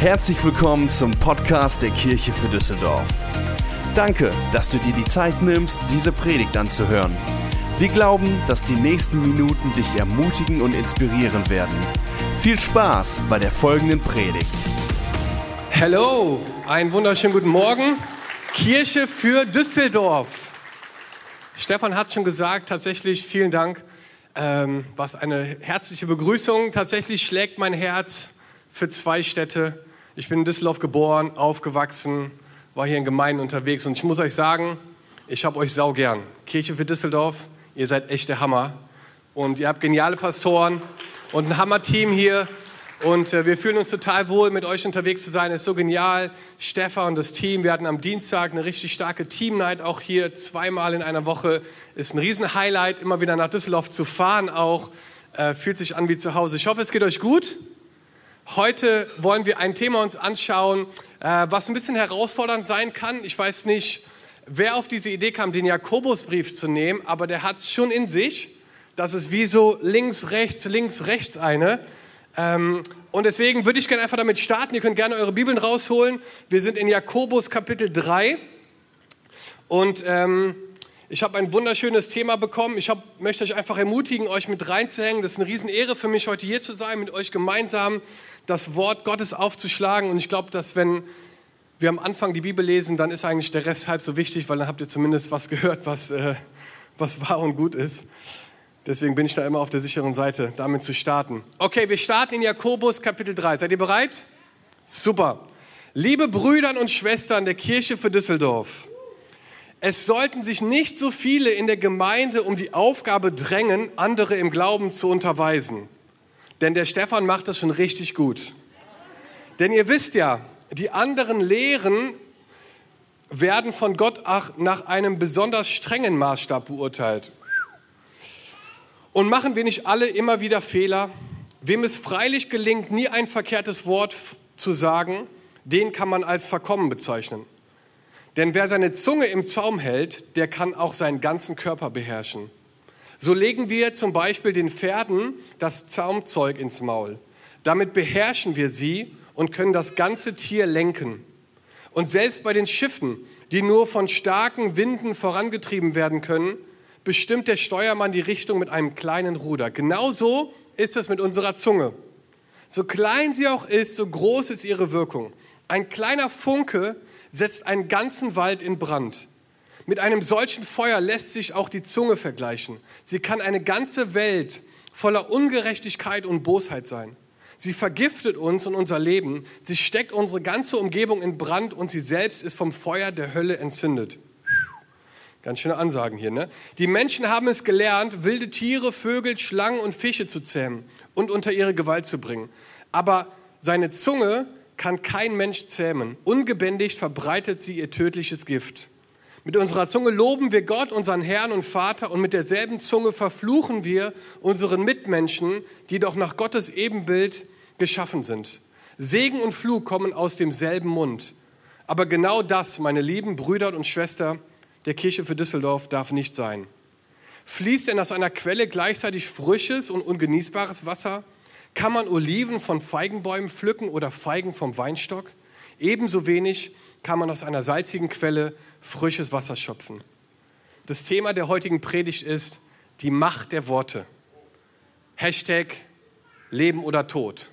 Herzlich willkommen zum Podcast der Kirche für Düsseldorf. Danke, dass du dir die Zeit nimmst, diese Predigt anzuhören. Wir glauben, dass die nächsten Minuten dich ermutigen und inspirieren werden. Viel Spaß bei der folgenden Predigt. Hallo, einen wunderschönen guten Morgen. Kirche für Düsseldorf. Stefan hat schon gesagt, tatsächlich vielen Dank. Ähm, was eine herzliche Begrüßung. Tatsächlich schlägt mein Herz für zwei Städte. Ich bin in Düsseldorf geboren, aufgewachsen, war hier in Gemeinden unterwegs und ich muss euch sagen, ich habe euch sau gern. Kirche für Düsseldorf, ihr seid echt der Hammer und ihr habt geniale Pastoren und ein Hammer-Team hier und äh, wir fühlen uns total wohl, mit euch unterwegs zu sein. Ist so genial. Stefan und das Team, wir hatten am Dienstag eine richtig starke Team-Night auch hier, zweimal in einer Woche. Ist ein Riesen-Highlight, immer wieder nach Düsseldorf zu fahren auch. Äh, fühlt sich an wie zu Hause. Ich hoffe, es geht euch gut. Heute wollen wir ein Thema uns anschauen, äh, was ein bisschen herausfordernd sein kann. Ich weiß nicht, wer auf diese Idee kam, den Jakobusbrief zu nehmen, aber der hat es schon in sich. Das ist wie so links, rechts, links, rechts eine. Ähm, und deswegen würde ich gerne einfach damit starten. Ihr könnt gerne eure Bibeln rausholen. Wir sind in Jakobus Kapitel 3. Und ähm, ich habe ein wunderschönes Thema bekommen. Ich hab, möchte euch einfach ermutigen, euch mit reinzuhängen. Das ist eine Riesenehre für mich, heute hier zu sein, mit euch gemeinsam das Wort Gottes aufzuschlagen. Und ich glaube, dass wenn wir am Anfang die Bibel lesen, dann ist eigentlich der Rest halb so wichtig, weil dann habt ihr zumindest was gehört, was, äh, was wahr und gut ist. Deswegen bin ich da immer auf der sicheren Seite, damit zu starten. Okay, wir starten in Jakobus Kapitel 3. Seid ihr bereit? Super. Liebe Brüder und Schwestern der Kirche für Düsseldorf, es sollten sich nicht so viele in der Gemeinde um die Aufgabe drängen, andere im Glauben zu unterweisen. Denn der Stefan macht das schon richtig gut. Denn ihr wisst ja, die anderen Lehren werden von Gott nach einem besonders strengen Maßstab beurteilt. Und machen wir nicht alle immer wieder Fehler? Wem es freilich gelingt, nie ein verkehrtes Wort zu sagen, den kann man als verkommen bezeichnen. Denn wer seine Zunge im Zaum hält, der kann auch seinen ganzen Körper beherrschen. So legen wir zum Beispiel den Pferden das Zaumzeug ins Maul. Damit beherrschen wir sie und können das ganze Tier lenken. Und selbst bei den Schiffen, die nur von starken Winden vorangetrieben werden können, bestimmt der Steuermann die Richtung mit einem kleinen Ruder. Genauso ist es mit unserer Zunge. So klein sie auch ist, so groß ist ihre Wirkung. Ein kleiner Funke setzt einen ganzen Wald in Brand. Mit einem solchen Feuer lässt sich auch die Zunge vergleichen. Sie kann eine ganze Welt voller Ungerechtigkeit und Bosheit sein. Sie vergiftet uns und unser Leben. Sie steckt unsere ganze Umgebung in Brand und sie selbst ist vom Feuer der Hölle entzündet. Ganz schöne Ansagen hier, ne? Die Menschen haben es gelernt, wilde Tiere, Vögel, Schlangen und Fische zu zähmen und unter ihre Gewalt zu bringen. Aber seine Zunge kann kein Mensch zähmen. Ungebändigt verbreitet sie ihr tödliches Gift. Mit unserer Zunge loben wir Gott, unseren Herrn und Vater, und mit derselben Zunge verfluchen wir unseren Mitmenschen, die doch nach Gottes Ebenbild geschaffen sind. Segen und Flug kommen aus demselben Mund. Aber genau das, meine lieben Brüder und Schwestern, der Kirche für Düsseldorf darf nicht sein. Fließt denn aus einer Quelle gleichzeitig frisches und ungenießbares Wasser? Kann man Oliven von Feigenbäumen pflücken oder Feigen vom Weinstock? Ebenso wenig kann man aus einer salzigen Quelle frisches Wasser schöpfen. Das Thema der heutigen Predigt ist die Macht der Worte. Hashtag Leben oder Tod.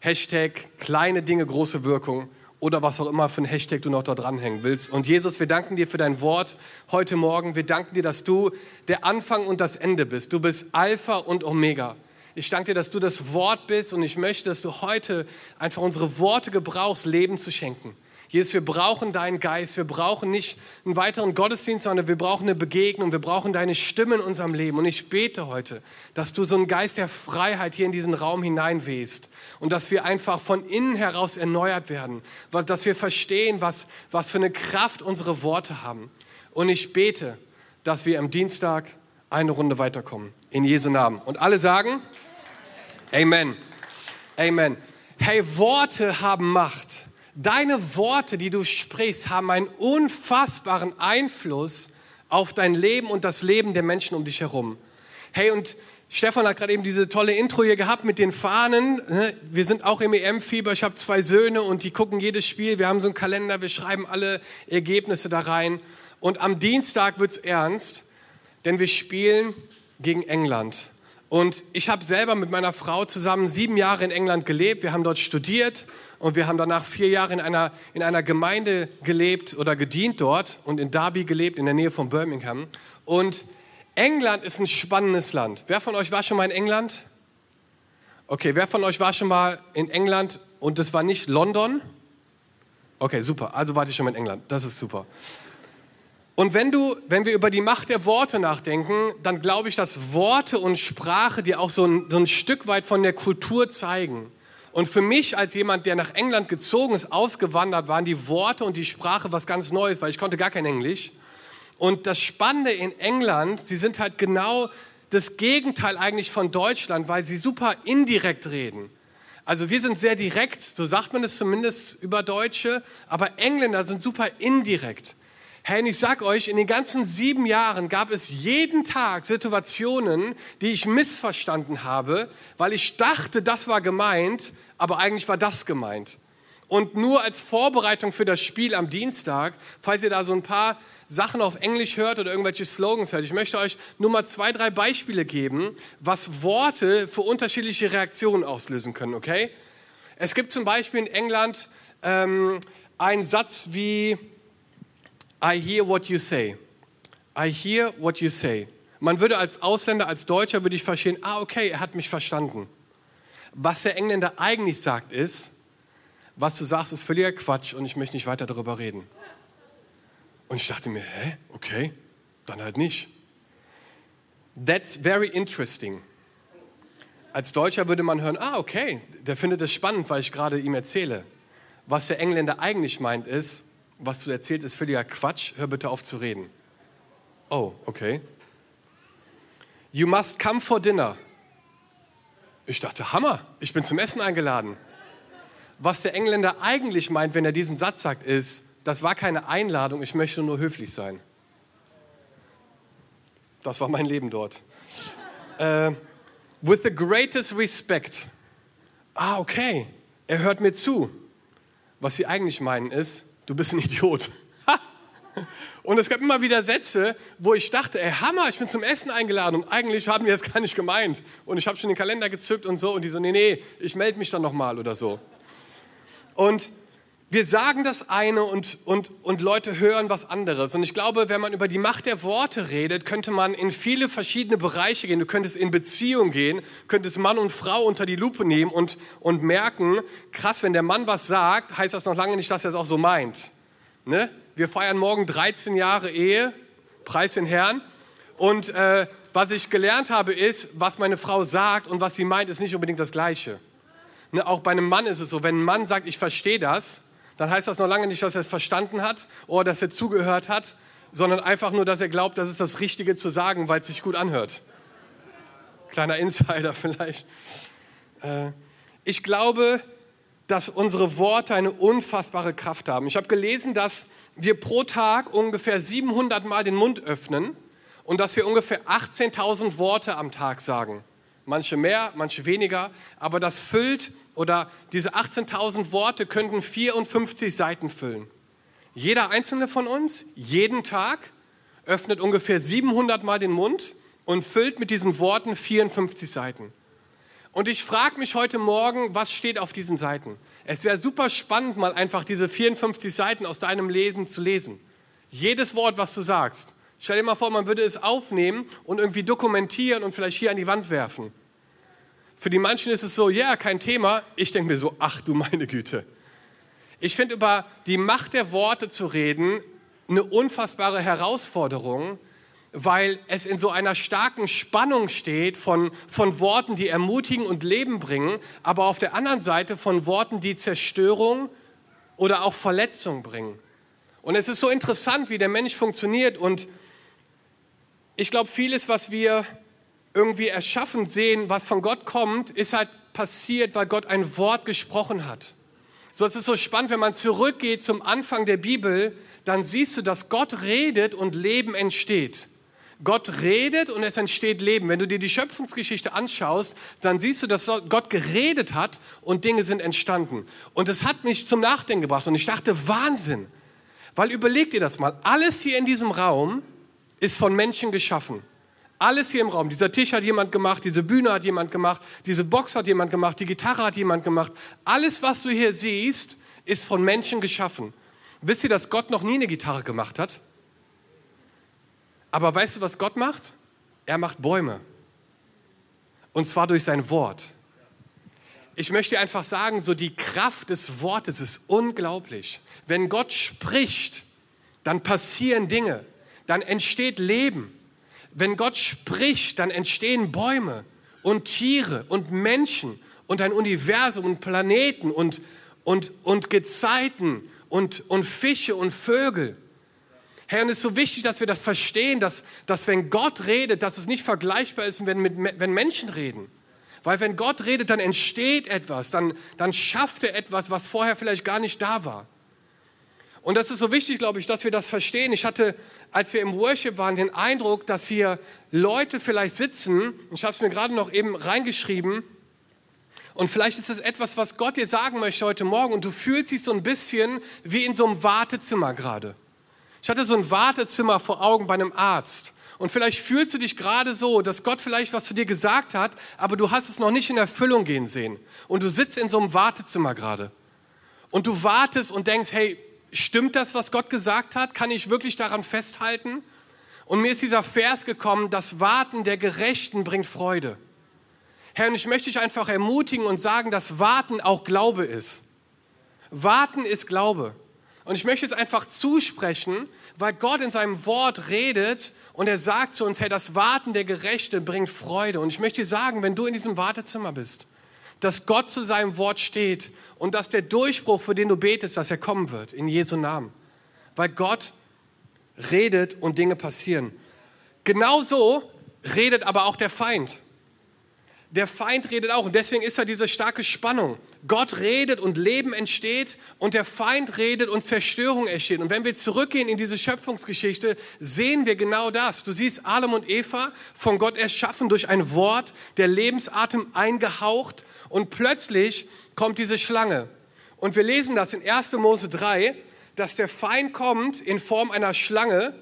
Hashtag kleine Dinge, große Wirkung oder was auch immer für ein Hashtag du noch da dranhängen willst. Und Jesus, wir danken dir für dein Wort heute Morgen. Wir danken dir, dass du der Anfang und das Ende bist. Du bist Alpha und Omega. Ich danke dir, dass du das Wort bist und ich möchte, dass du heute einfach unsere Worte gebrauchst, Leben zu schenken. Jesus, wir brauchen deinen Geist. Wir brauchen nicht einen weiteren Gottesdienst, sondern wir brauchen eine Begegnung. Wir brauchen deine Stimme in unserem Leben. Und ich bete heute, dass du so einen Geist der Freiheit hier in diesen Raum hineinwehst und dass wir einfach von innen heraus erneuert werden, dass wir verstehen, was, was für eine Kraft unsere Worte haben. Und ich bete, dass wir am Dienstag eine Runde weiterkommen. In Jesu Namen. Und alle sagen, Amen. Amen. Hey, Worte haben Macht. Deine Worte, die du sprichst, haben einen unfassbaren Einfluss auf dein Leben und das Leben der Menschen um dich herum. Hey, und Stefan hat gerade eben diese tolle Intro hier gehabt mit den Fahnen. Ne? Wir sind auch im EM-Fieber. Ich habe zwei Söhne und die gucken jedes Spiel. Wir haben so einen Kalender, wir schreiben alle Ergebnisse da rein. Und am Dienstag wird's ernst, denn wir spielen gegen England. Und ich habe selber mit meiner Frau zusammen sieben Jahre in England gelebt. Wir haben dort studiert und wir haben danach vier Jahre in einer, in einer Gemeinde gelebt oder gedient dort und in Derby gelebt, in der Nähe von Birmingham. Und England ist ein spannendes Land. Wer von euch war schon mal in England? Okay, wer von euch war schon mal in England und das war nicht London? Okay, super. Also wart ihr schon mal in England. Das ist super. Und wenn du, wenn wir über die Macht der Worte nachdenken, dann glaube ich, dass Worte und Sprache dir auch so ein, so ein Stück weit von der Kultur zeigen. Und für mich als jemand, der nach England gezogen ist, ausgewandert, waren die Worte und die Sprache was ganz Neues, weil ich konnte gar kein Englisch. Und das Spannende in England, sie sind halt genau das Gegenteil eigentlich von Deutschland, weil sie super indirekt reden. Also wir sind sehr direkt, so sagt man es zumindest über Deutsche, aber Engländer sind super indirekt. Hey, ich sag euch, in den ganzen sieben Jahren gab es jeden Tag Situationen, die ich missverstanden habe, weil ich dachte, das war gemeint, aber eigentlich war das gemeint. Und nur als Vorbereitung für das Spiel am Dienstag, falls ihr da so ein paar Sachen auf Englisch hört oder irgendwelche Slogans hört. Ich möchte euch nur mal zwei, drei Beispiele geben, was Worte für unterschiedliche Reaktionen auslösen können, okay? Es gibt zum Beispiel in England ähm, einen Satz wie I hear what you say. I hear what you say. Man würde als Ausländer, als Deutscher würde ich verstehen, ah okay, er hat mich verstanden. Was der Engländer eigentlich sagt ist, was du sagst, ist völliger Quatsch und ich möchte nicht weiter darüber reden. Und ich dachte mir, hä, okay, dann halt nicht. That's very interesting. Als Deutscher würde man hören, ah, okay, der findet es spannend, weil ich gerade ihm erzähle. Was der Engländer eigentlich meint ist, was du erzählst, ist völliger Quatsch, hör bitte auf zu reden. Oh, okay. You must come for dinner. Ich dachte, Hammer, ich bin zum Essen eingeladen. Was der Engländer eigentlich meint, wenn er diesen Satz sagt, ist, das war keine Einladung, ich möchte nur höflich sein. Das war mein Leben dort. Äh, with the greatest respect. Ah, okay, er hört mir zu. Was sie eigentlich meinen ist, du bist ein Idiot. Und es gab immer wieder Sätze, wo ich dachte, ey Hammer, ich bin zum Essen eingeladen und eigentlich haben die das gar nicht gemeint. Und ich habe schon den Kalender gezückt und so und die so, nee, nee, ich melde mich dann nochmal oder so. Und wir sagen das eine und, und, und Leute hören was anderes. Und ich glaube, wenn man über die Macht der Worte redet, könnte man in viele verschiedene Bereiche gehen. Du könntest in Beziehung gehen, könntest Mann und Frau unter die Lupe nehmen und, und merken, krass, wenn der Mann was sagt, heißt das noch lange nicht, dass er es auch so meint. Ne? Wir feiern morgen 13 Jahre Ehe, preis den Herrn. Und äh, was ich gelernt habe, ist, was meine Frau sagt und was sie meint, ist nicht unbedingt das Gleiche. Ne? Auch bei einem Mann ist es so, wenn ein Mann sagt, ich verstehe das, dann heißt das noch lange nicht, dass er es verstanden hat oder dass er zugehört hat, sondern einfach nur, dass er glaubt, das ist das Richtige zu sagen, weil es sich gut anhört. Kleiner Insider vielleicht. Äh, ich glaube, dass unsere Worte eine unfassbare Kraft haben. Ich habe gelesen, dass wir pro Tag ungefähr 700 Mal den Mund öffnen und dass wir ungefähr 18.000 Worte am Tag sagen. Manche mehr, manche weniger, aber das füllt oder diese 18.000 Worte könnten 54 Seiten füllen. Jeder einzelne von uns, jeden Tag, öffnet ungefähr 700 Mal den Mund und füllt mit diesen Worten 54 Seiten. Und ich frage mich heute Morgen, was steht auf diesen Seiten? Es wäre super spannend, mal einfach diese 54 Seiten aus deinem Leben zu lesen. Jedes Wort, was du sagst. Stell dir mal vor, man würde es aufnehmen und irgendwie dokumentieren und vielleicht hier an die Wand werfen. Für die manchen ist es so, ja, yeah, kein Thema. Ich denke mir so, ach du meine Güte. Ich finde über die Macht der Worte zu reden eine unfassbare Herausforderung, weil es in so einer starken Spannung steht von, von Worten, die ermutigen und Leben bringen, aber auf der anderen Seite von Worten, die Zerstörung oder auch Verletzung bringen. Und es ist so interessant, wie der Mensch funktioniert und ich glaube, vieles, was wir irgendwie erschaffen sehen, was von Gott kommt, ist halt passiert, weil Gott ein Wort gesprochen hat. So, es ist so spannend, wenn man zurückgeht zum Anfang der Bibel, dann siehst du, dass Gott redet und Leben entsteht. Gott redet und es entsteht Leben. Wenn du dir die Schöpfungsgeschichte anschaust, dann siehst du, dass Gott geredet hat und Dinge sind entstanden. Und es hat mich zum Nachdenken gebracht und ich dachte, Wahnsinn. Weil überleg dir das mal, alles hier in diesem Raum ist von Menschen geschaffen. Alles hier im Raum. Dieser Tisch hat jemand gemacht, diese Bühne hat jemand gemacht, diese Box hat jemand gemacht, die Gitarre hat jemand gemacht. Alles, was du hier siehst, ist von Menschen geschaffen. Wisst ihr, dass Gott noch nie eine Gitarre gemacht hat? Aber weißt du, was Gott macht? Er macht Bäume. Und zwar durch sein Wort. Ich möchte einfach sagen, so die Kraft des Wortes ist unglaublich. Wenn Gott spricht, dann passieren Dinge, dann entsteht Leben. Wenn Gott spricht, dann entstehen Bäume und Tiere und Menschen und ein Universum und Planeten und, und, und Gezeiten und, und Fische und Vögel. Herr, und es ist so wichtig, dass wir das verstehen, dass, dass wenn Gott redet, dass es nicht vergleichbar ist, wenn, mit, wenn Menschen reden. Weil wenn Gott redet, dann entsteht etwas, dann, dann schafft er etwas, was vorher vielleicht gar nicht da war. Und das ist so wichtig, glaube ich, dass wir das verstehen. Ich hatte, als wir im Worship waren, den Eindruck, dass hier Leute vielleicht sitzen, ich habe es mir gerade noch eben reingeschrieben, und vielleicht ist es etwas, was Gott dir sagen möchte heute Morgen, und du fühlst dich so ein bisschen wie in so einem Wartezimmer gerade. Ich hatte so ein Wartezimmer vor Augen bei einem Arzt. Und vielleicht fühlst du dich gerade so, dass Gott vielleicht was zu dir gesagt hat, aber du hast es noch nicht in Erfüllung gehen sehen. Und du sitzt in so einem Wartezimmer gerade. Und du wartest und denkst, hey, stimmt das, was Gott gesagt hat? Kann ich wirklich daran festhalten? Und mir ist dieser Vers gekommen, das Warten der Gerechten bringt Freude. Herr, und ich möchte dich einfach ermutigen und sagen, dass Warten auch Glaube ist. Warten ist Glaube. Und ich möchte jetzt einfach zusprechen, weil Gott in seinem Wort redet und er sagt zu uns, hey, das Warten der Gerechte bringt Freude. Und ich möchte dir sagen, wenn du in diesem Wartezimmer bist, dass Gott zu seinem Wort steht und dass der Durchbruch, für den du betest, dass er kommen wird, in Jesu Namen. Weil Gott redet und Dinge passieren. Genauso redet aber auch der Feind der Feind redet auch. Und deswegen ist da diese starke Spannung. Gott redet und Leben entsteht und der Feind redet und Zerstörung entsteht. Und wenn wir zurückgehen in diese Schöpfungsgeschichte, sehen wir genau das. Du siehst Adam und Eva von Gott erschaffen durch ein Wort, der Lebensatem eingehaucht und plötzlich kommt diese Schlange. Und wir lesen das in 1. Mose 3, dass der Feind kommt in Form einer Schlange.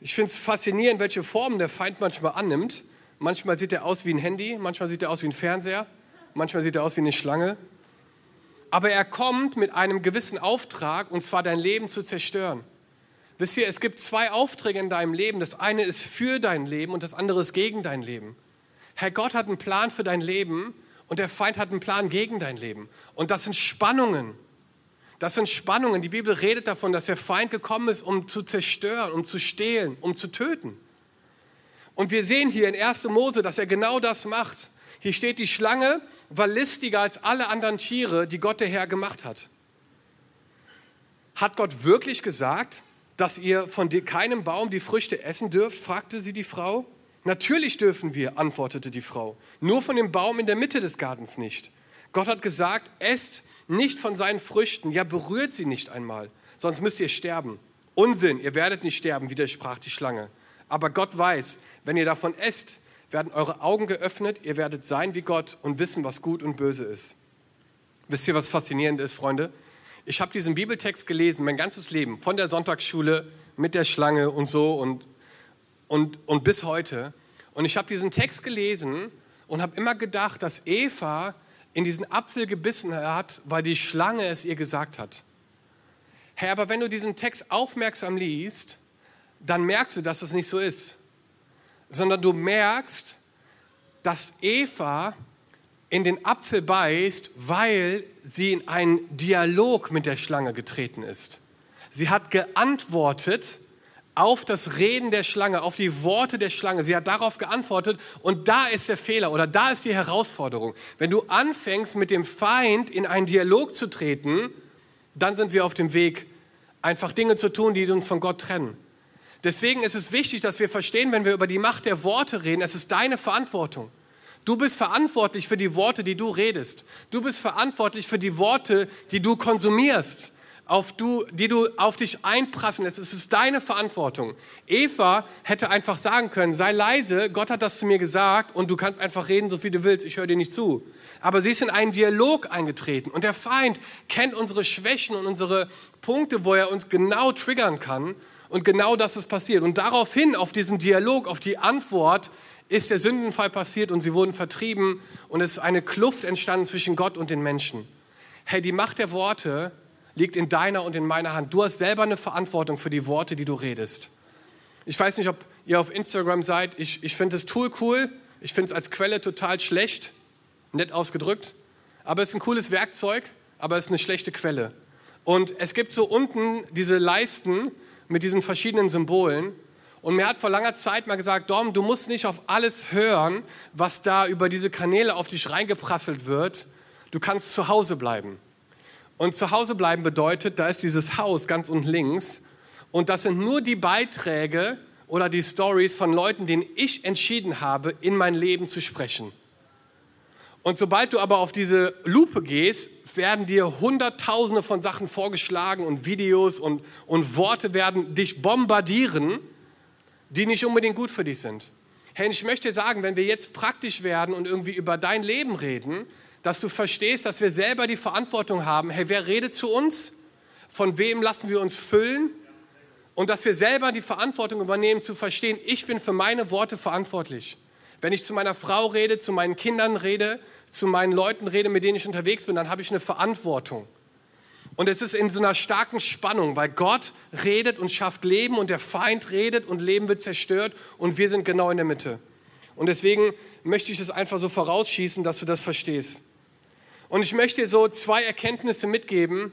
Ich finde es faszinierend, welche Formen der Feind manchmal annimmt. Manchmal sieht er aus wie ein Handy, manchmal sieht er aus wie ein Fernseher, manchmal sieht er aus wie eine Schlange. Aber er kommt mit einem gewissen Auftrag, und zwar dein Leben zu zerstören. Wisst ihr, es gibt zwei Aufträge in deinem Leben. Das eine ist für dein Leben und das andere ist gegen dein Leben. Herr Gott hat einen Plan für dein Leben und der Feind hat einen Plan gegen dein Leben. Und das sind Spannungen. Das sind Spannungen. Die Bibel redet davon, dass der Feind gekommen ist, um zu zerstören, um zu stehlen, um zu töten. Und wir sehen hier in 1. Mose, dass er genau das macht. Hier steht, die Schlange war listiger als alle anderen Tiere, die Gott der Herr gemacht hat. Hat Gott wirklich gesagt, dass ihr von keinem Baum die Früchte essen dürft? fragte sie die Frau. Natürlich dürfen wir, antwortete die Frau, nur von dem Baum in der Mitte des Gartens nicht. Gott hat gesagt, esst nicht von seinen Früchten, ja berührt sie nicht einmal, sonst müsst ihr sterben. Unsinn, ihr werdet nicht sterben, widersprach die Schlange. Aber Gott weiß, wenn ihr davon esst, werden eure Augen geöffnet, ihr werdet sein wie Gott und wissen, was gut und böse ist. Wisst ihr, was faszinierend ist, Freunde? Ich habe diesen Bibeltext gelesen, mein ganzes Leben, von der Sonntagsschule mit der Schlange und so und, und, und bis heute. Und ich habe diesen Text gelesen und habe immer gedacht, dass Eva in diesen Apfel gebissen hat, weil die Schlange es ihr gesagt hat. Herr, aber wenn du diesen Text aufmerksam liest, dann merkst du, dass es nicht so ist sondern du merkst, dass Eva in den Apfel beißt, weil sie in einen Dialog mit der Schlange getreten ist. Sie hat geantwortet auf das Reden der Schlange, auf die Worte der Schlange. Sie hat darauf geantwortet und da ist der Fehler oder da ist die Herausforderung. Wenn du anfängst, mit dem Feind in einen Dialog zu treten, dann sind wir auf dem Weg, einfach Dinge zu tun, die uns von Gott trennen. Deswegen ist es wichtig, dass wir verstehen, wenn wir über die Macht der Worte reden, es ist deine Verantwortung. Du bist verantwortlich für die Worte, die du redest. Du bist verantwortlich für die Worte, die du konsumierst. auf du, die du auf dich einprassen lässt. Es ist deine Verantwortung. Eva hätte einfach sagen können, sei leise, Gott hat das zu mir gesagt und du kannst einfach reden, so viel du willst, ich höre dir nicht zu. Aber sie ist in einen Dialog eingetreten und der Feind kennt unsere Schwächen und unsere Punkte, wo er uns genau triggern kann und genau das ist passiert. Und daraufhin, auf diesen Dialog, auf die Antwort, ist der Sündenfall passiert und sie wurden vertrieben und es ist eine Kluft entstanden zwischen Gott und den Menschen. Hey, die Macht der Worte liegt in deiner und in meiner Hand. Du hast selber eine Verantwortung für die Worte, die du redest. Ich weiß nicht, ob ihr auf Instagram seid. Ich, ich finde das Tool cool. Ich finde es als Quelle total schlecht. Nett ausgedrückt. Aber es ist ein cooles Werkzeug, aber es ist eine schlechte Quelle. Und es gibt so unten diese Leisten mit diesen verschiedenen Symbolen. Und mir hat vor langer Zeit mal gesagt, Dom, du musst nicht auf alles hören, was da über diese Kanäle auf dich reingeprasselt wird. Du kannst zu Hause bleiben. Und zu Hause bleiben bedeutet, da ist dieses Haus ganz unten links und das sind nur die Beiträge oder die Stories von Leuten, denen ich entschieden habe, in mein Leben zu sprechen. Und sobald du aber auf diese Lupe gehst, werden dir Hunderttausende von Sachen vorgeschlagen und Videos und, und Worte werden dich bombardieren, die nicht unbedingt gut für dich sind. Hey, ich möchte sagen, wenn wir jetzt praktisch werden und irgendwie über dein Leben reden, dass du verstehst, dass wir selber die Verantwortung haben, hey, wer redet zu uns? Von wem lassen wir uns füllen? Und dass wir selber die Verantwortung übernehmen, zu verstehen, ich bin für meine Worte verantwortlich. Wenn ich zu meiner Frau rede, zu meinen Kindern rede, zu meinen Leuten rede, mit denen ich unterwegs bin, dann habe ich eine Verantwortung. Und es ist in so einer starken Spannung, weil Gott redet und schafft Leben und der Feind redet und Leben wird zerstört und wir sind genau in der Mitte. Und deswegen möchte ich es einfach so vorausschießen, dass du das verstehst. Und ich möchte dir so zwei Erkenntnisse mitgeben,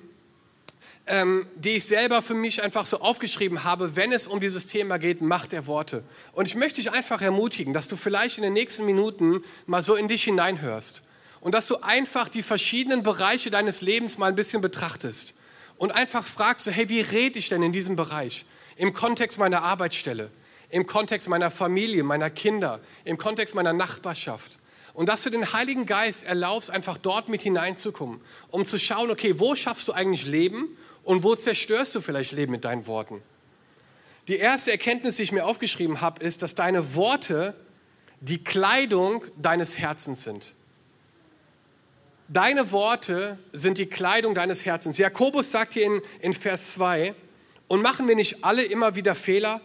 ähm, die ich selber für mich einfach so aufgeschrieben habe, wenn es um dieses Thema geht, Macht der Worte. Und ich möchte dich einfach ermutigen, dass du vielleicht in den nächsten Minuten mal so in dich hineinhörst und dass du einfach die verschiedenen Bereiche deines Lebens mal ein bisschen betrachtest und einfach fragst, hey, wie rede ich denn in diesem Bereich? Im Kontext meiner Arbeitsstelle, im Kontext meiner Familie, meiner Kinder, im Kontext meiner Nachbarschaft. Und dass du den Heiligen Geist erlaubst, einfach dort mit hineinzukommen, um zu schauen, okay, wo schaffst du eigentlich Leben und wo zerstörst du vielleicht Leben mit deinen Worten? Die erste Erkenntnis, die ich mir aufgeschrieben habe, ist, dass deine Worte die Kleidung deines Herzens sind. Deine Worte sind die Kleidung deines Herzens. Jakobus sagt hier in, in Vers 2, und machen wir nicht alle immer wieder Fehler?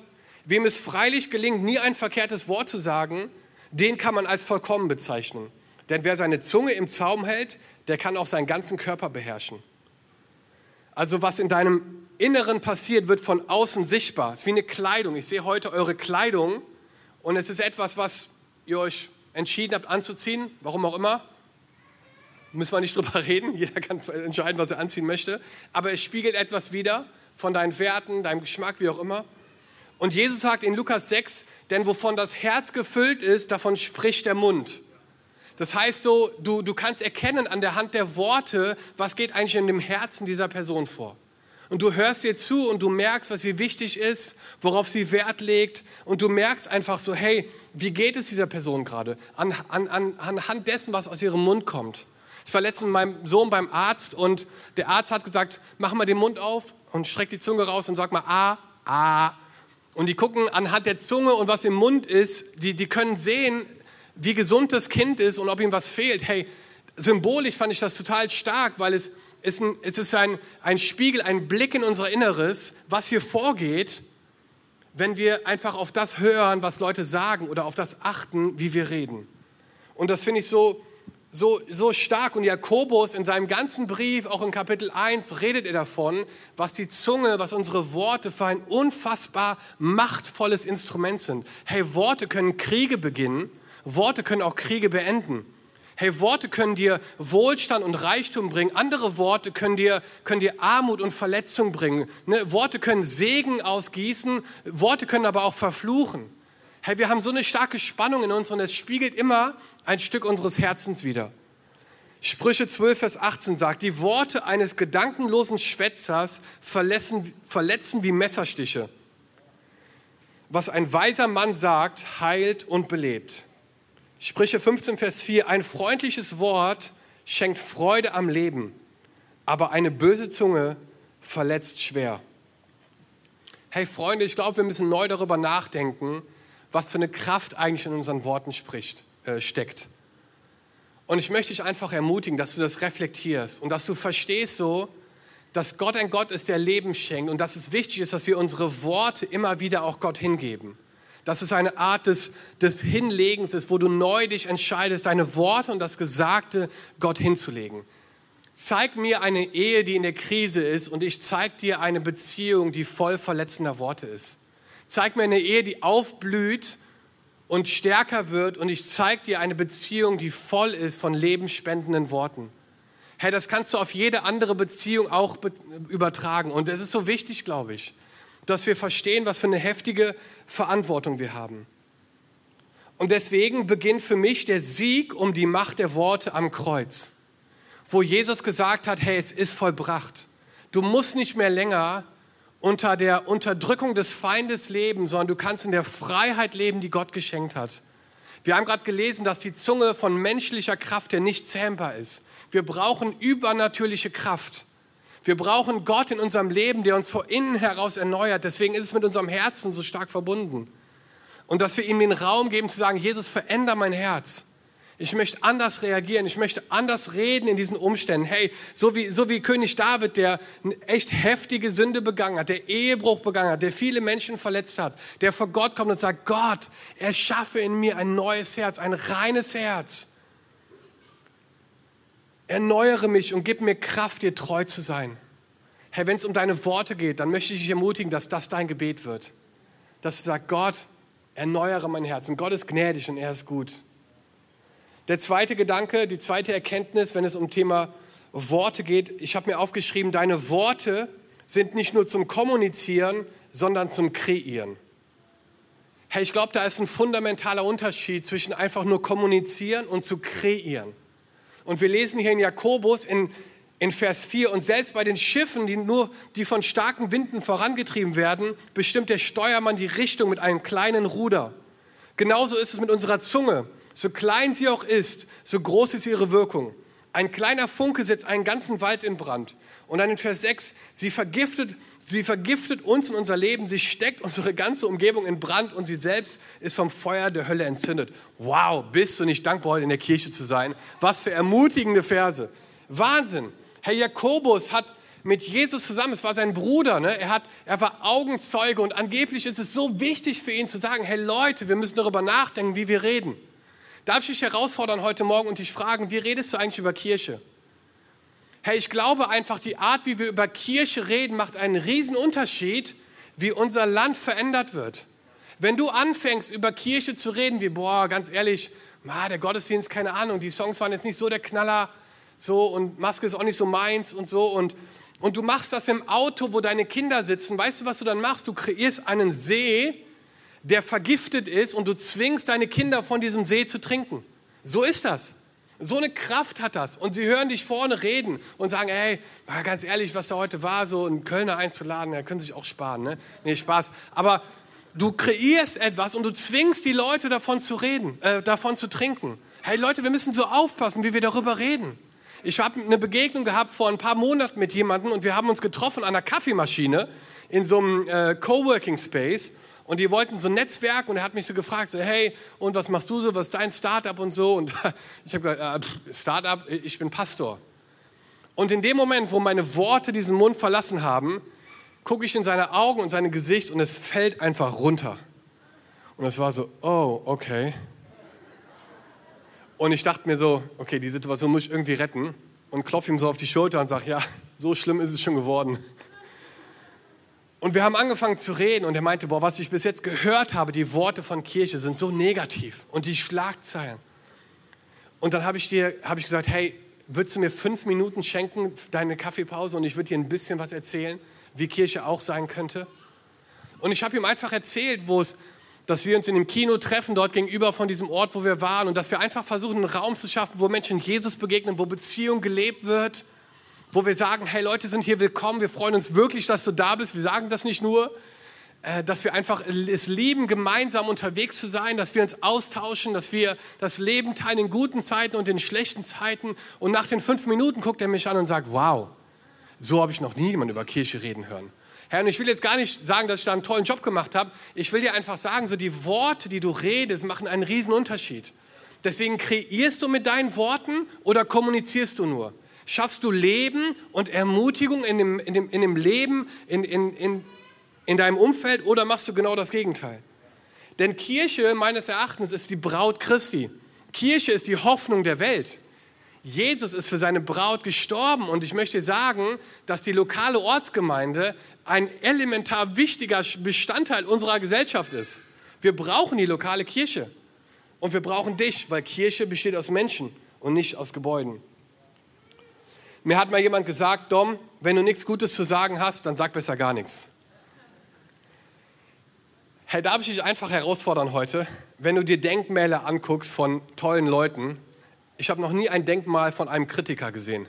Wem es freilich gelingt, nie ein verkehrtes Wort zu sagen, den kann man als vollkommen bezeichnen. Denn wer seine Zunge im Zaum hält, der kann auch seinen ganzen Körper beherrschen. Also was in deinem Inneren passiert, wird von außen sichtbar. Es ist wie eine Kleidung. Ich sehe heute eure Kleidung und es ist etwas, was ihr euch entschieden habt anzuziehen, warum auch immer. Müssen wir nicht drüber reden, jeder kann entscheiden, was er anziehen möchte. Aber es spiegelt etwas wider von deinen Werten, deinem Geschmack, wie auch immer. Und Jesus sagt in Lukas 6, denn wovon das Herz gefüllt ist, davon spricht der Mund. Das heißt so, du, du kannst erkennen an der Hand der Worte, was geht eigentlich in dem Herzen dieser Person vor. Und du hörst ihr zu und du merkst, was ihr wichtig ist, worauf sie Wert legt. Und du merkst einfach so, hey, wie geht es dieser Person gerade? An, an, an, anhand dessen, was aus ihrem Mund kommt. Ich war letztens mit meinem Sohn beim Arzt und der Arzt hat gesagt, mach mal den Mund auf und streck die Zunge raus und sag mal A, A, und die gucken anhand der Zunge und was im Mund ist, die, die können sehen, wie gesund das Kind ist und ob ihm was fehlt. Hey, symbolisch fand ich das total stark, weil es ist ein, es ist ein, ein Spiegel, ein Blick in unser Inneres, was hier vorgeht, wenn wir einfach auf das hören, was Leute sagen oder auf das achten, wie wir reden. Und das finde ich so, so, so stark. Und Jakobus in seinem ganzen Brief, auch in Kapitel 1, redet er davon, was die Zunge, was unsere Worte für ein unfassbar machtvolles Instrument sind. Hey, Worte können Kriege beginnen, Worte können auch Kriege beenden. Hey, Worte können dir Wohlstand und Reichtum bringen. Andere Worte können dir, können dir Armut und Verletzung bringen. Ne? Worte können Segen ausgießen. Worte können aber auch verfluchen. Hey, wir haben so eine starke Spannung in uns und es spiegelt immer ein Stück unseres Herzens wider. Sprüche 12, Vers 18 sagt, die Worte eines gedankenlosen Schwätzers verletzen, verletzen wie Messerstiche. Was ein weiser Mann sagt, heilt und belebt. Sprüche 15, Vers 4, ein freundliches Wort schenkt Freude am Leben, aber eine böse Zunge verletzt schwer. Hey Freunde, ich glaube, wir müssen neu darüber nachdenken, was für eine Kraft eigentlich in unseren Worten spricht, äh, steckt. Und ich möchte dich einfach ermutigen, dass du das reflektierst und dass du verstehst so, dass Gott ein Gott ist, der Leben schenkt und dass es wichtig ist, dass wir unsere Worte immer wieder auch Gott hingeben. Dass es eine Art des, des Hinlegens ist, wo du neu dich entscheidest, deine Worte und das Gesagte Gott hinzulegen. Zeig mir eine Ehe, die in der Krise ist und ich zeig dir eine Beziehung, die voll verletzender Worte ist. Zeig mir eine Ehe, die aufblüht und stärker wird und ich zeig dir eine Beziehung, die voll ist von lebensspendenden Worten. Hey, das kannst du auf jede andere Beziehung auch übertragen. Und es ist so wichtig, glaube ich, dass wir verstehen, was für eine heftige Verantwortung wir haben. Und deswegen beginnt für mich der Sieg um die Macht der Worte am Kreuz, wo Jesus gesagt hat, hey, es ist vollbracht. Du musst nicht mehr länger unter der Unterdrückung des Feindes leben, sondern du kannst in der Freiheit leben, die Gott geschenkt hat. Wir haben gerade gelesen, dass die Zunge von menschlicher Kraft ja nicht zähmbar ist. Wir brauchen übernatürliche Kraft. Wir brauchen Gott in unserem Leben, der uns vor innen heraus erneuert. Deswegen ist es mit unserem Herzen so stark verbunden. Und dass wir ihm den Raum geben zu sagen, Jesus, veränder mein Herz. Ich möchte anders reagieren. Ich möchte anders reden in diesen Umständen. Hey, so wie, so wie König David, der eine echt heftige Sünde begangen hat, der Ehebruch begangen hat, der viele Menschen verletzt hat, der vor Gott kommt und sagt, Gott, erschaffe in mir ein neues Herz, ein reines Herz. Erneuere mich und gib mir Kraft, dir treu zu sein. Herr, wenn es um deine Worte geht, dann möchte ich dich ermutigen, dass das dein Gebet wird. Dass du sagst, Gott, erneuere mein Herz. Und Gott ist gnädig und er ist gut. Der zweite Gedanke, die zweite Erkenntnis, wenn es um Thema Worte geht, ich habe mir aufgeschrieben, deine Worte sind nicht nur zum Kommunizieren, sondern zum Kreieren. Hey, ich glaube, da ist ein fundamentaler Unterschied zwischen einfach nur kommunizieren und zu kreieren. Und wir lesen hier in Jakobus in, in Vers 4, und selbst bei den Schiffen, die nur, die von starken Winden vorangetrieben werden, bestimmt der Steuermann die Richtung mit einem kleinen Ruder. Genauso ist es mit unserer Zunge. So klein sie auch ist, so groß ist ihre Wirkung. Ein kleiner Funke setzt einen ganzen Wald in Brand. Und dann in Vers 6, sie vergiftet, sie vergiftet uns und unser Leben, sie steckt unsere ganze Umgebung in Brand und sie selbst ist vom Feuer der Hölle entzündet. Wow, bist du nicht dankbar, heute in der Kirche zu sein? Was für ermutigende Verse. Wahnsinn. Herr Jakobus hat mit Jesus zusammen, es war sein Bruder, ne? er, hat, er war Augenzeuge und angeblich ist es so wichtig für ihn zu sagen, hey Leute, wir müssen darüber nachdenken, wie wir reden. Darf ich dich herausfordern heute Morgen und dich fragen, wie redest du eigentlich über Kirche? Hey, ich glaube einfach, die Art, wie wir über Kirche reden, macht einen riesen Unterschied, wie unser Land verändert wird. Wenn du anfängst, über Kirche zu reden, wie, boah, ganz ehrlich, ma, der Gottesdienst, keine Ahnung, die Songs waren jetzt nicht so der Knaller, so, und Maske ist auch nicht so meins und so, und, und du machst das im Auto, wo deine Kinder sitzen, weißt du, was du dann machst? Du kreierst einen See, der vergiftet ist und du zwingst deine Kinder von diesem See zu trinken. So ist das. So eine Kraft hat das. Und sie hören dich vorne reden und sagen, hey, ganz ehrlich, was da heute war, so einen Kölner einzuladen, der können sich auch sparen. Ne? Nee, Spaß. Aber du kreierst etwas und du zwingst die Leute davon zu reden, äh, davon zu trinken. Hey Leute, wir müssen so aufpassen, wie wir darüber reden. Ich habe eine Begegnung gehabt vor ein paar Monaten mit jemandem und wir haben uns getroffen an einer Kaffeemaschine in so einem äh, Coworking Space und die wollten so ein Netzwerk und er hat mich so gefragt, so, hey, und was machst du so, was ist dein Startup und so? Und ich habe gesagt, äh, Startup, ich bin Pastor. Und in dem Moment, wo meine Worte diesen Mund verlassen haben, gucke ich in seine Augen und sein Gesicht und es fällt einfach runter. Und es war so, oh, okay. Und ich dachte mir so, okay, die Situation muss ich irgendwie retten und klopfe ihm so auf die Schulter und sage, ja, so schlimm ist es schon geworden. Und wir haben angefangen zu reden und er meinte, boah, was ich bis jetzt gehört habe, die Worte von Kirche sind so negativ und die Schlagzeilen. Und dann habe ich dir, habe ich gesagt, hey, würdest du mir fünf Minuten schenken, deine Kaffeepause und ich würde dir ein bisschen was erzählen, wie Kirche auch sein könnte? Und ich habe ihm einfach erzählt, wo es, dass wir uns in dem Kino treffen, dort gegenüber von diesem Ort, wo wir waren und dass wir einfach versuchen, einen Raum zu schaffen, wo Menschen Jesus begegnen, wo Beziehung gelebt wird wo wir sagen, hey Leute sind hier willkommen, wir freuen uns wirklich, dass du da bist. Wir sagen das nicht nur, äh, dass wir einfach es lieben, gemeinsam unterwegs zu sein, dass wir uns austauschen, dass wir das Leben teilen in guten Zeiten und in schlechten Zeiten. Und nach den fünf Minuten guckt er mich an und sagt, wow, so habe ich noch nie jemanden über Kirche reden hören. Herr, und ich will jetzt gar nicht sagen, dass ich da einen tollen Job gemacht habe. Ich will dir einfach sagen, so die Worte, die du redest, machen einen riesen Unterschied. Deswegen kreierst du mit deinen Worten oder kommunizierst du nur? Schaffst du Leben und Ermutigung in dem, in dem, in dem Leben, in, in, in, in deinem Umfeld oder machst du genau das Gegenteil? Denn Kirche meines Erachtens ist die Braut Christi. Kirche ist die Hoffnung der Welt. Jesus ist für seine Braut gestorben und ich möchte sagen, dass die lokale Ortsgemeinde ein elementar wichtiger Bestandteil unserer Gesellschaft ist. Wir brauchen die lokale Kirche und wir brauchen dich, weil Kirche besteht aus Menschen und nicht aus Gebäuden. Mir hat mal jemand gesagt, Dom, wenn du nichts Gutes zu sagen hast, dann sag besser gar nichts. Hey, darf ich dich einfach herausfordern heute, wenn du dir Denkmäler anguckst von tollen Leuten, ich habe noch nie ein Denkmal von einem Kritiker gesehen.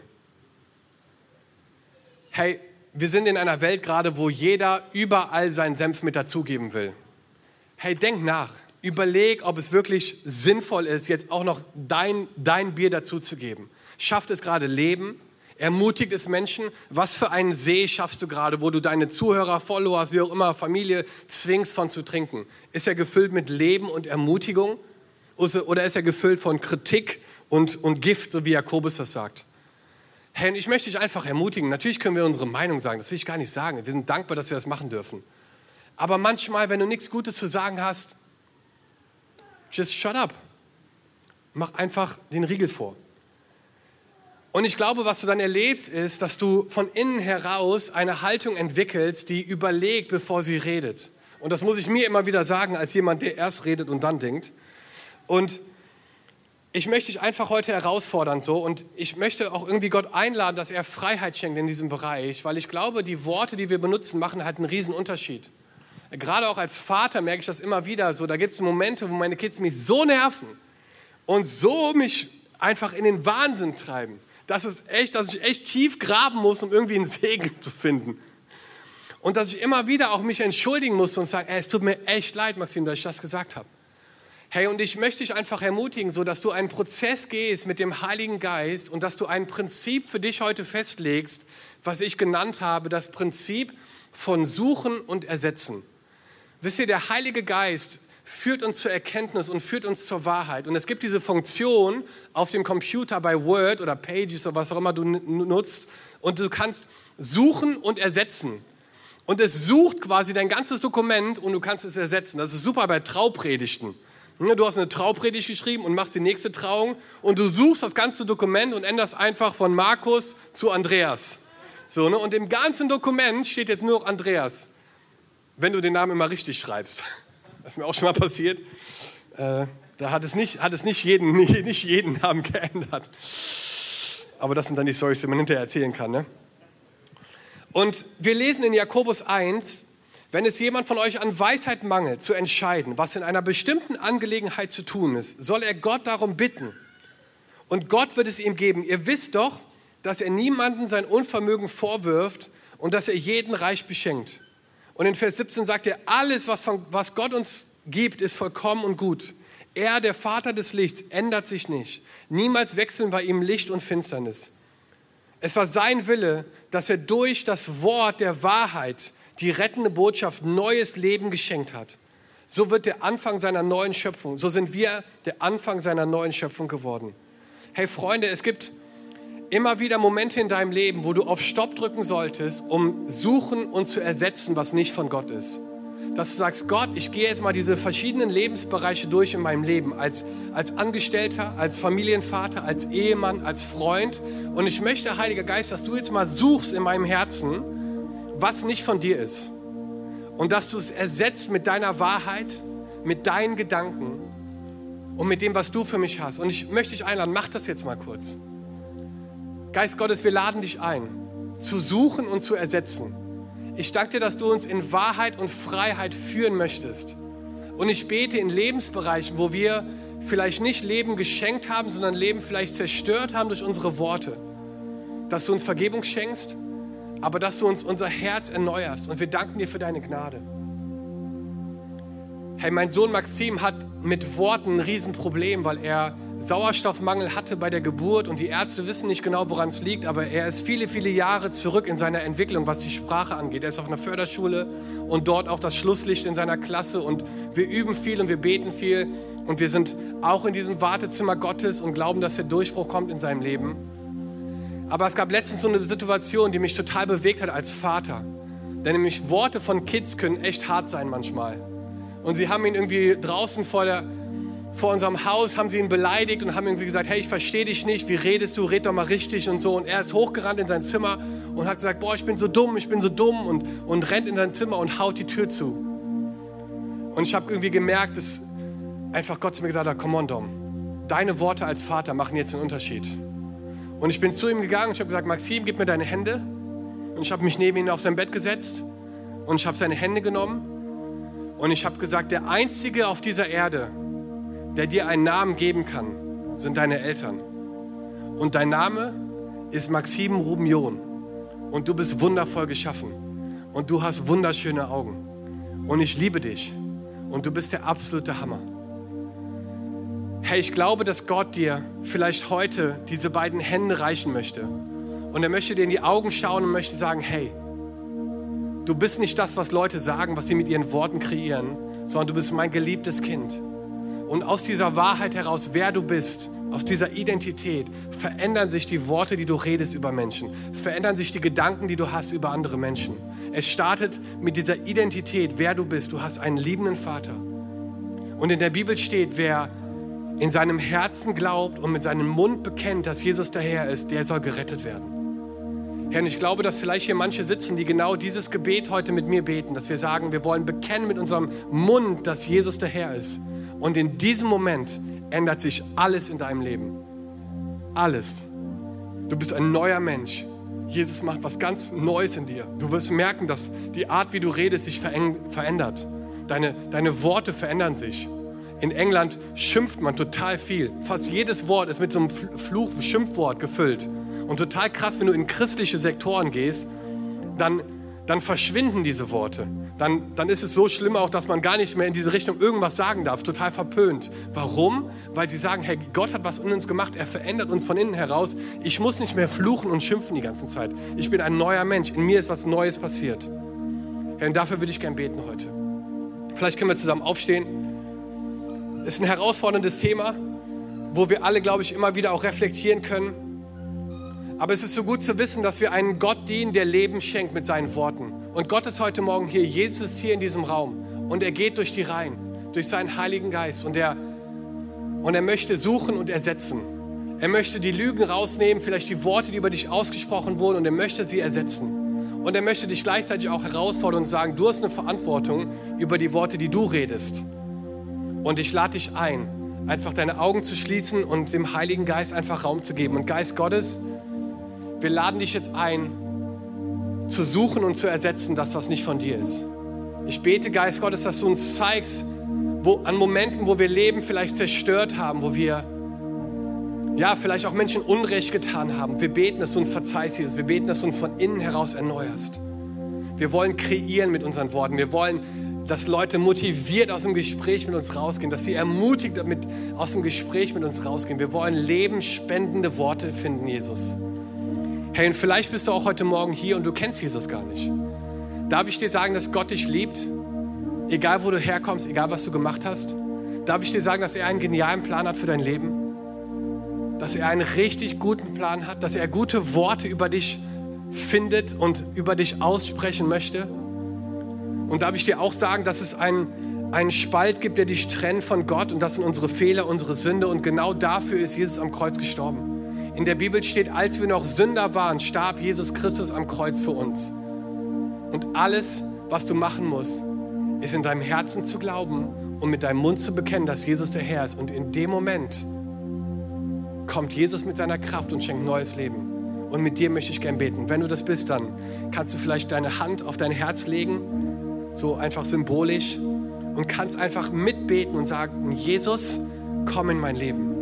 Hey, wir sind in einer Welt gerade, wo jeder überall seinen Senf mit dazugeben will. Hey, denk nach. Überleg, ob es wirklich sinnvoll ist, jetzt auch noch dein, dein Bier dazuzugeben. Schafft es gerade Leben? Ermutigt es Menschen? Was für einen See schaffst du gerade, wo du deine Zuhörer, Followers, wie auch immer, Familie zwingst von zu trinken? Ist er gefüllt mit Leben und Ermutigung? Oder ist er gefüllt von Kritik und, und Gift, so wie Jakobus das sagt. Hey, ich möchte dich einfach ermutigen. Natürlich können wir unsere Meinung sagen, das will ich gar nicht sagen. Wir sind dankbar, dass wir das machen dürfen. Aber manchmal, wenn du nichts Gutes zu sagen hast, just shut up. Mach einfach den Riegel vor. Und ich glaube, was du dann erlebst, ist, dass du von innen heraus eine Haltung entwickelst, die überlegt, bevor sie redet. Und das muss ich mir immer wieder sagen, als jemand, der erst redet und dann denkt. Und ich möchte dich einfach heute herausfordern so und ich möchte auch irgendwie Gott einladen, dass er Freiheit schenkt in diesem Bereich, weil ich glaube, die Worte, die wir benutzen, machen halt einen riesen Unterschied. Gerade auch als Vater merke ich das immer wieder so, da gibt es Momente, wo meine Kids mich so nerven und so mich einfach in den Wahnsinn treiben, dass es echt, dass ich echt tief graben muss, um irgendwie einen Segen zu finden. Und dass ich immer wieder auch mich entschuldigen muss und sagen, ey, es tut mir echt leid, Maxim, dass ich das gesagt habe. Hey, und ich möchte dich einfach ermutigen, so dass du einen Prozess gehst mit dem Heiligen Geist und dass du ein Prinzip für dich heute festlegst, was ich genannt habe, das Prinzip von Suchen und Ersetzen. Wisst ihr, der Heilige Geist führt uns zur Erkenntnis und führt uns zur Wahrheit. Und es gibt diese Funktion auf dem Computer bei Word oder Pages oder was auch immer du nutzt und du kannst suchen und ersetzen. Und es sucht quasi dein ganzes Dokument und du kannst es ersetzen. Das ist super bei Traupredigten. Ne, du hast eine Traupredigt geschrieben und machst die nächste Trauung und du suchst das ganze Dokument und änderst einfach von Markus zu Andreas. So, ne? Und im ganzen Dokument steht jetzt nur noch Andreas, wenn du den Namen immer richtig schreibst. Das ist mir auch schon mal passiert. Äh, da hat es, nicht, hat es nicht, jeden, nicht jeden Namen geändert. Aber das sind dann die Storys, die man hinterher erzählen kann. Ne? Und wir lesen in Jakobus 1, wenn es jemand von euch an Weisheit mangelt, zu entscheiden, was in einer bestimmten Angelegenheit zu tun ist, soll er Gott darum bitten. Und Gott wird es ihm geben. Ihr wisst doch, dass er niemanden sein Unvermögen vorwirft und dass er jeden reich beschenkt. Und in Vers 17 sagt er, alles, was, von, was Gott uns gibt, ist vollkommen und gut. Er, der Vater des Lichts, ändert sich nicht. Niemals wechseln bei ihm Licht und Finsternis. Es war sein Wille, dass er durch das Wort der Wahrheit die rettende Botschaft neues Leben geschenkt hat. So wird der Anfang seiner neuen Schöpfung, so sind wir der Anfang seiner neuen Schöpfung geworden. Hey Freunde, es gibt immer wieder Momente in deinem Leben, wo du auf Stopp drücken solltest, um suchen und zu ersetzen, was nicht von Gott ist. Dass du sagst, Gott, ich gehe jetzt mal diese verschiedenen Lebensbereiche durch in meinem Leben, als, als Angestellter, als Familienvater, als Ehemann, als Freund. Und ich möchte, Heiliger Geist, dass du jetzt mal suchst in meinem Herzen, was nicht von dir ist. Und dass du es ersetzt mit deiner Wahrheit, mit deinen Gedanken und mit dem, was du für mich hast. Und ich möchte dich einladen, mach das jetzt mal kurz. Geist Gottes, wir laden dich ein, zu suchen und zu ersetzen. Ich danke dir, dass du uns in Wahrheit und Freiheit führen möchtest. Und ich bete in Lebensbereichen, wo wir vielleicht nicht Leben geschenkt haben, sondern Leben vielleicht zerstört haben durch unsere Worte, dass du uns Vergebung schenkst aber dass du uns unser Herz erneuerst und wir danken dir für deine Gnade. Hey, mein Sohn Maxim hat mit Worten ein Riesenproblem, weil er Sauerstoffmangel hatte bei der Geburt und die Ärzte wissen nicht genau, woran es liegt, aber er ist viele, viele Jahre zurück in seiner Entwicklung, was die Sprache angeht. Er ist auf einer Förderschule und dort auch das Schlusslicht in seiner Klasse und wir üben viel und wir beten viel und wir sind auch in diesem Wartezimmer Gottes und glauben, dass der Durchbruch kommt in seinem Leben. Aber es gab letztens so eine Situation, die mich total bewegt hat als Vater. Denn nämlich Worte von Kids können echt hart sein manchmal. Und sie haben ihn irgendwie draußen vor der, vor unserem Haus haben sie ihn beleidigt und haben irgendwie gesagt, hey, ich verstehe dich nicht, wie redest du, red doch mal richtig und so. Und er ist hochgerannt in sein Zimmer und hat gesagt, boah, ich bin so dumm, ich bin so dumm und, und rennt in sein Zimmer und haut die Tür zu. Und ich habe irgendwie gemerkt, dass einfach Gott zu mir gesagt hat, come on, Dom, deine Worte als Vater machen jetzt einen Unterschied. Und ich bin zu ihm gegangen und ich habe gesagt, Maxim, gib mir deine Hände. Und ich habe mich neben ihn auf sein Bett gesetzt und ich habe seine Hände genommen und ich habe gesagt, der Einzige auf dieser Erde, der dir einen Namen geben kann, sind deine Eltern. Und dein Name ist Maxim Rubion. Und du bist wundervoll geschaffen. Und du hast wunderschöne Augen. Und ich liebe dich. Und du bist der absolute Hammer. Hey, ich glaube, dass Gott dir vielleicht heute diese beiden Hände reichen möchte. Und er möchte dir in die Augen schauen und möchte sagen, hey, du bist nicht das, was Leute sagen, was sie mit ihren Worten kreieren, sondern du bist mein geliebtes Kind. Und aus dieser Wahrheit heraus, wer du bist, aus dieser Identität, verändern sich die Worte, die du redest über Menschen, verändern sich die Gedanken, die du hast über andere Menschen. Es startet mit dieser Identität, wer du bist. Du hast einen liebenden Vater. Und in der Bibel steht, wer in seinem Herzen glaubt und mit seinem Mund bekennt, dass Jesus der Herr ist, der soll gerettet werden. Herr, und ich glaube, dass vielleicht hier manche sitzen, die genau dieses Gebet heute mit mir beten, dass wir sagen, wir wollen bekennen mit unserem Mund, dass Jesus der Herr ist. Und in diesem Moment ändert sich alles in deinem Leben. Alles. Du bist ein neuer Mensch. Jesus macht was ganz Neues in dir. Du wirst merken, dass die Art, wie du redest, sich verändert. Deine, deine Worte verändern sich. In England schimpft man total viel. Fast jedes Wort ist mit so einem Fluch, Schimpfwort gefüllt. Und total krass, wenn du in christliche Sektoren gehst, dann, dann verschwinden diese Worte. Dann, dann ist es so schlimm auch, dass man gar nicht mehr in diese Richtung irgendwas sagen darf. Total verpönt. Warum? Weil sie sagen, hey, Gott hat was in uns gemacht. Er verändert uns von innen heraus. Ich muss nicht mehr fluchen und schimpfen die ganze Zeit. Ich bin ein neuer Mensch. In mir ist was Neues passiert. Herr, und dafür würde ich gern beten heute. Vielleicht können wir zusammen aufstehen. Ist ein herausforderndes Thema, wo wir alle, glaube ich, immer wieder auch reflektieren können aber es ist so gut zu wissen, dass wir einen Gott dienen, der Leben schenkt mit seinen Worten. Und Gott ist heute Morgen hier. Jesus ist hier in diesem Raum. Und er geht durch die Reihen, durch seinen Heiligen Geist. Und er, und er möchte suchen und ersetzen. Er möchte die Lügen rausnehmen, vielleicht die Worte, die über dich ausgesprochen wurden. Und er möchte sie ersetzen. Und er möchte dich gleichzeitig auch herausfordern und sagen, du hast eine Verantwortung über die Worte, die du redest. Und ich lade dich ein, einfach deine Augen zu schließen und dem Heiligen Geist einfach Raum zu geben. Und Geist Gottes, wir laden dich jetzt ein, zu suchen und zu ersetzen, das, was nicht von dir ist. Ich bete, Geist Gottes, dass du uns zeigst, wo an Momenten, wo wir Leben vielleicht zerstört haben, wo wir ja, vielleicht auch Menschen Unrecht getan haben. Wir beten, dass du uns verzeihst, Jesus. Wir beten, dass du uns von innen heraus erneuerst. Wir wollen kreieren mit unseren Worten. Wir wollen, dass Leute motiviert aus dem Gespräch mit uns rausgehen, dass sie ermutigt mit, aus dem Gespräch mit uns rausgehen. Wir wollen lebensspendende Worte finden, Jesus. Hey, und vielleicht bist du auch heute Morgen hier und du kennst Jesus gar nicht. Darf ich dir sagen, dass Gott dich liebt? Egal wo du herkommst, egal was du gemacht hast. Darf ich dir sagen, dass er einen genialen Plan hat für dein Leben? Dass er einen richtig guten Plan hat, dass er gute Worte über dich findet und über dich aussprechen möchte? Und darf ich dir auch sagen, dass es einen, einen Spalt gibt, der dich trennt von Gott und das sind unsere Fehler, unsere Sünde und genau dafür ist Jesus am Kreuz gestorben. In der Bibel steht, als wir noch Sünder waren, starb Jesus Christus am Kreuz für uns. Und alles, was du machen musst, ist in deinem Herzen zu glauben und mit deinem Mund zu bekennen, dass Jesus der Herr ist. Und in dem Moment kommt Jesus mit seiner Kraft und schenkt neues Leben. Und mit dir möchte ich gern beten. Wenn du das bist, dann kannst du vielleicht deine Hand auf dein Herz legen, so einfach symbolisch, und kannst einfach mitbeten und sagen, Jesus, komm in mein Leben.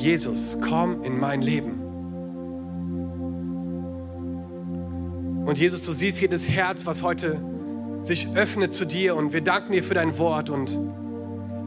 Jesus, komm in mein Leben. Und Jesus, du siehst jedes Herz, was heute sich öffnet zu dir und wir danken dir für dein Wort und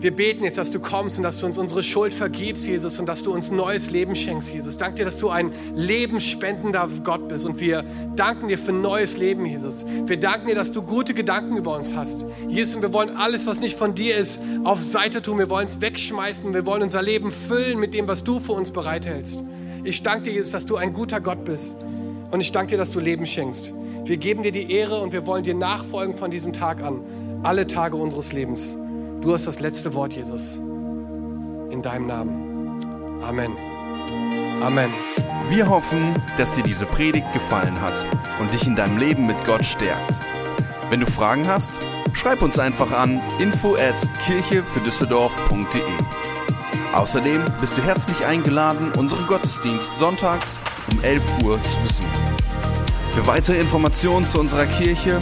Wir beten jetzt, dass du kommst und dass du uns unsere Schuld vergibst, Jesus, und dass du uns neues Leben schenkst, Jesus. Dank dir, dass du ein lebensspendender Gott bist. Und wir danken dir für neues Leben, Jesus. Wir danken dir, dass du gute Gedanken über uns hast. Jesus, und wir wollen alles, was nicht von dir ist, auf Seite tun. Wir wollen es wegschmeißen. Wir wollen unser Leben füllen mit dem, was du für uns bereithältst. Ich danke dir, Jesus, dass du ein guter Gott bist. Und ich danke dir, dass du Leben schenkst. Wir geben dir die Ehre und wir wollen dir nachfolgen von diesem Tag an. Alle Tage unseres Lebens. Du hast das letzte Wort, Jesus. In deinem Namen. Amen. Amen. Wir hoffen, dass dir diese Predigt gefallen hat und dich in deinem Leben mit Gott stärkt. Wenn du Fragen hast, schreib uns einfach an info at kirchefürdüsseldorf.de. Außerdem bist du herzlich eingeladen, unseren Gottesdienst sonntags um 11 Uhr zu besuchen. Für weitere Informationen zu unserer Kirche